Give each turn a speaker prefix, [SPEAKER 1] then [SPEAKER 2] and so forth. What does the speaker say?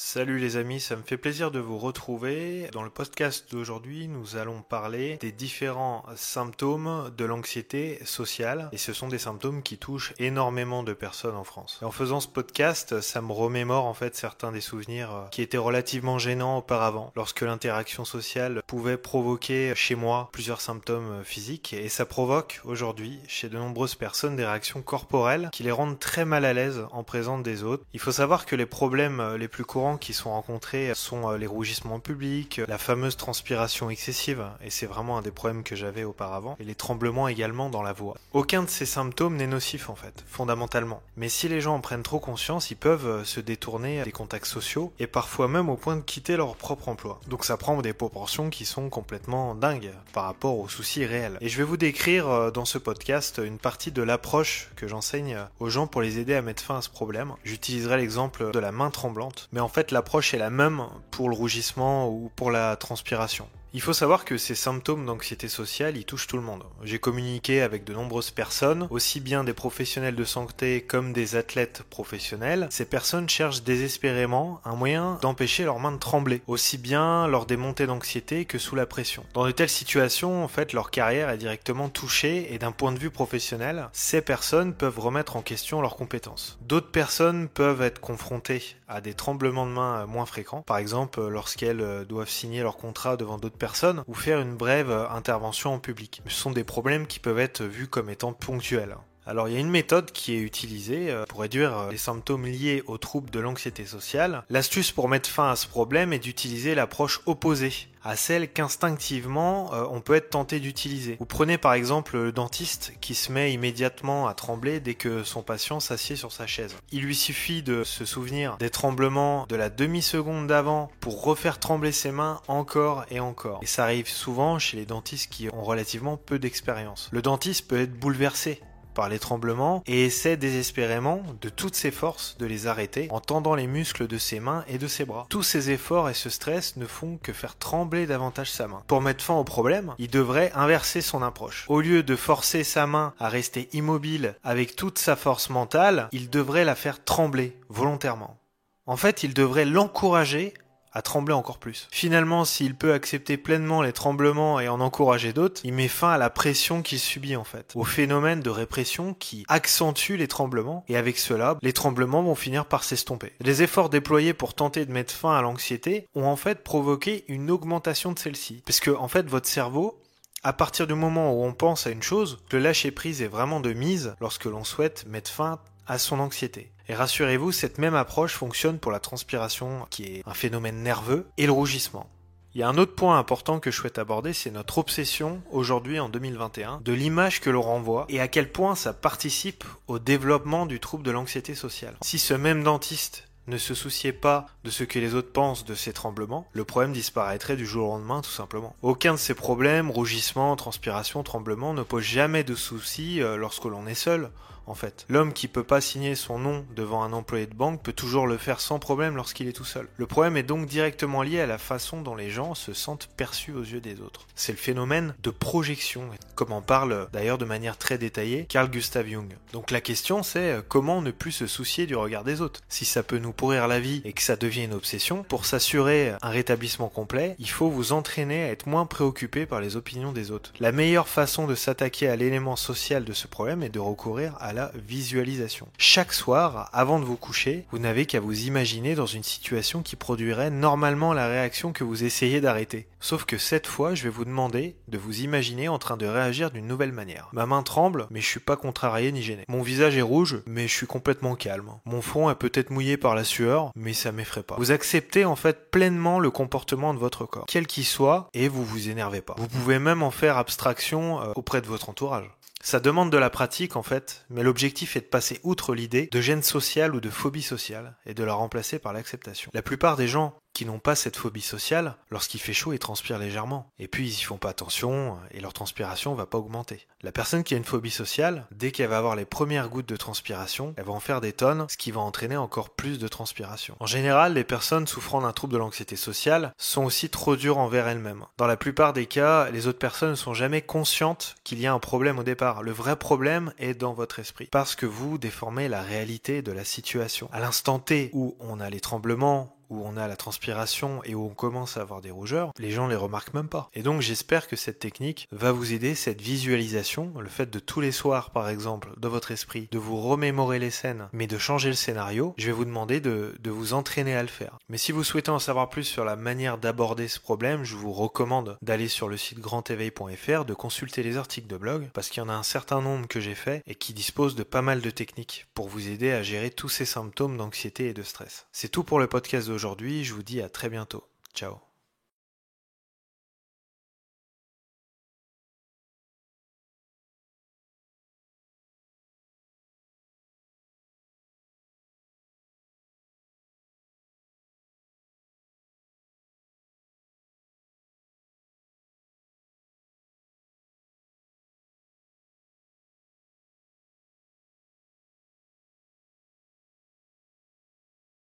[SPEAKER 1] Salut les amis, ça me fait plaisir de vous retrouver. Dans le podcast d'aujourd'hui, nous allons parler des différents symptômes de l'anxiété sociale et ce sont des symptômes qui touchent énormément de personnes en France. En faisant ce podcast, ça me remémore en fait certains des souvenirs euh, qui étaient relativement gênants auparavant, lorsque l'interaction sociale pouvait provoquer chez moi plusieurs symptômes physiques et ça provoque aujourd'hui chez de nombreuses personnes des réactions corporelles qui les rendent très mal à l'aise en présence des autres. Il faut savoir que les problèmes les plus courants qui sont rencontrés sont euh, les rougissements publics, la fameuse transpiration excessive, et c'est vraiment un des problèmes que j'avais auparavant, et les tremblements également dans la voix. Aucun de ces symptômes n'est nocif en fait, fondamentalement. Mais si les gens en prennent trop conscience, ils peuvent euh, se détourner des contacts sociaux, et parfois même au point de quitter leur propre emploi. Donc ça prend des proportions qui sont complètement dingues par rapport aux soucis réels. Et je vais vous décrire euh, dans ce podcast une partie de l'approche que j'enseigne aux gens pour les aider à mettre fin à ce problème. J'utiliserai l'exemple de la main tremblante, mais en fait l'approche est la même pour le rougissement ou pour la transpiration. Il faut savoir que ces symptômes d'anxiété sociale, ils touchent tout le monde. J'ai communiqué avec de nombreuses personnes, aussi bien des professionnels de santé comme des athlètes professionnels. Ces personnes cherchent désespérément un moyen d'empêcher leurs mains de trembler, aussi bien lors des montées d'anxiété que sous la pression. Dans de telles situations, en fait, leur carrière est directement touchée et d'un point de vue professionnel, ces personnes peuvent remettre en question leurs compétences. D'autres personnes peuvent être confrontées à des tremblements de main moins fréquents, par exemple lorsqu'elles doivent signer leur contrat devant d'autres personnes ou faire une brève intervention en public. Ce sont des problèmes qui peuvent être vus comme étant ponctuels. Alors il y a une méthode qui est utilisée euh, pour réduire euh, les symptômes liés aux troubles de l'anxiété sociale. L'astuce pour mettre fin à ce problème est d'utiliser l'approche opposée à celle qu'instinctivement euh, on peut être tenté d'utiliser. Vous prenez par exemple le dentiste qui se met immédiatement à trembler dès que son patient s'assied sur sa chaise. Il lui suffit de se souvenir des tremblements de la demi-seconde d'avant pour refaire trembler ses mains encore et encore. Et ça arrive souvent chez les dentistes qui ont relativement peu d'expérience. Le dentiste peut être bouleversé par les tremblements et essaie désespérément de toutes ses forces de les arrêter en tendant les muscles de ses mains et de ses bras. Tous ces efforts et ce stress ne font que faire trembler davantage sa main. Pour mettre fin au problème, il devrait inverser son approche. Au lieu de forcer sa main à rester immobile avec toute sa force mentale, il devrait la faire trembler volontairement. En fait, il devrait l'encourager à trembler encore plus. Finalement, s'il peut accepter pleinement les tremblements et en encourager d'autres, il met fin à la pression qu'il subit en fait, au phénomène de répression qui accentue les tremblements, et avec cela, les tremblements vont finir par s'estomper. Les efforts déployés pour tenter de mettre fin à l'anxiété ont en fait provoqué une augmentation de celle-ci, parce que en fait votre cerveau à partir du moment où on pense à une chose, le lâcher prise est vraiment de mise lorsque l'on souhaite mettre fin à son anxiété. Et rassurez-vous, cette même approche fonctionne pour la transpiration, qui est un phénomène nerveux, et le rougissement. Il y a un autre point important que je souhaite aborder, c'est notre obsession aujourd'hui en 2021 de l'image que l'on renvoie et à quel point ça participe au développement du trouble de l'anxiété sociale. Si ce même dentiste ne se souciait pas de ce que les autres pensent de ces tremblements, le problème disparaîtrait du jour au lendemain tout simplement. Aucun de ces problèmes, rougissement, transpiration, tremblement, ne pose jamais de soucis euh, lorsque l'on est seul. En fait, l'homme qui peut pas signer son nom devant un employé de banque peut toujours le faire sans problème lorsqu'il est tout seul. Le problème est donc directement lié à la façon dont les gens se sentent perçus aux yeux des autres. C'est le phénomène de projection, comme en parle d'ailleurs de manière très détaillée Carl Gustav Jung. Donc la question c'est euh, comment ne plus se soucier du regard des autres? Si ça peut nous pourrir la vie et que ça devient une obsession, pour s'assurer un rétablissement complet, il faut vous entraîner à être moins préoccupé par les opinions des autres. La meilleure façon de s'attaquer à l'élément social de ce problème est de recourir à visualisation. Chaque soir, avant de vous coucher, vous n'avez qu'à vous imaginer dans une situation qui produirait normalement la réaction que vous essayez d'arrêter. Sauf que cette fois, je vais vous demander de vous imaginer en train de réagir d'une nouvelle manière. Ma main tremble, mais je suis pas contrarié ni gêné. Mon visage est rouge, mais je suis complètement calme. Mon front est peut-être mouillé par la sueur, mais ça m'effraie pas. Vous acceptez en fait pleinement le comportement de votre corps, quel qu'il soit, et vous vous énervez pas. Vous pouvez même en faire abstraction euh, auprès de votre entourage. Ça demande de la pratique en fait, mais l'objectif est de passer outre l'idée de gêne sociale ou de phobie sociale et de la remplacer par l'acceptation. La plupart des gens n'ont pas cette phobie sociale, lorsqu'il fait chaud, ils transpirent légèrement. Et puis, ils y font pas attention et leur transpiration va pas augmenter. La personne qui a une phobie sociale, dès qu'elle va avoir les premières gouttes de transpiration, elle va en faire des tonnes, ce qui va entraîner encore plus de transpiration. En général, les personnes souffrant d'un trouble de l'anxiété sociale sont aussi trop dures envers elles-mêmes. Dans la plupart des cas, les autres personnes ne sont jamais conscientes qu'il y a un problème au départ. Le vrai problème est dans votre esprit. Parce que vous déformez la réalité de la situation. À l'instant T où on a les tremblements, où on a la transpiration et où on commence à avoir des rougeurs, les gens les remarquent même pas. Et donc j'espère que cette technique va vous aider, cette visualisation, le fait de tous les soirs par exemple, dans votre esprit, de vous remémorer les scènes, mais de changer le scénario, je vais vous demander de, de vous entraîner à le faire. Mais si vous souhaitez en savoir plus sur la manière d'aborder ce problème, je vous recommande d'aller sur le site grandéveil.fr, de consulter les articles de blog, parce qu'il y en a un certain nombre que j'ai fait et qui disposent de pas mal de techniques pour vous aider à gérer tous ces symptômes d'anxiété et de stress. C'est tout pour le podcast d'aujourd'hui, je vous dis à très bientôt. Ciao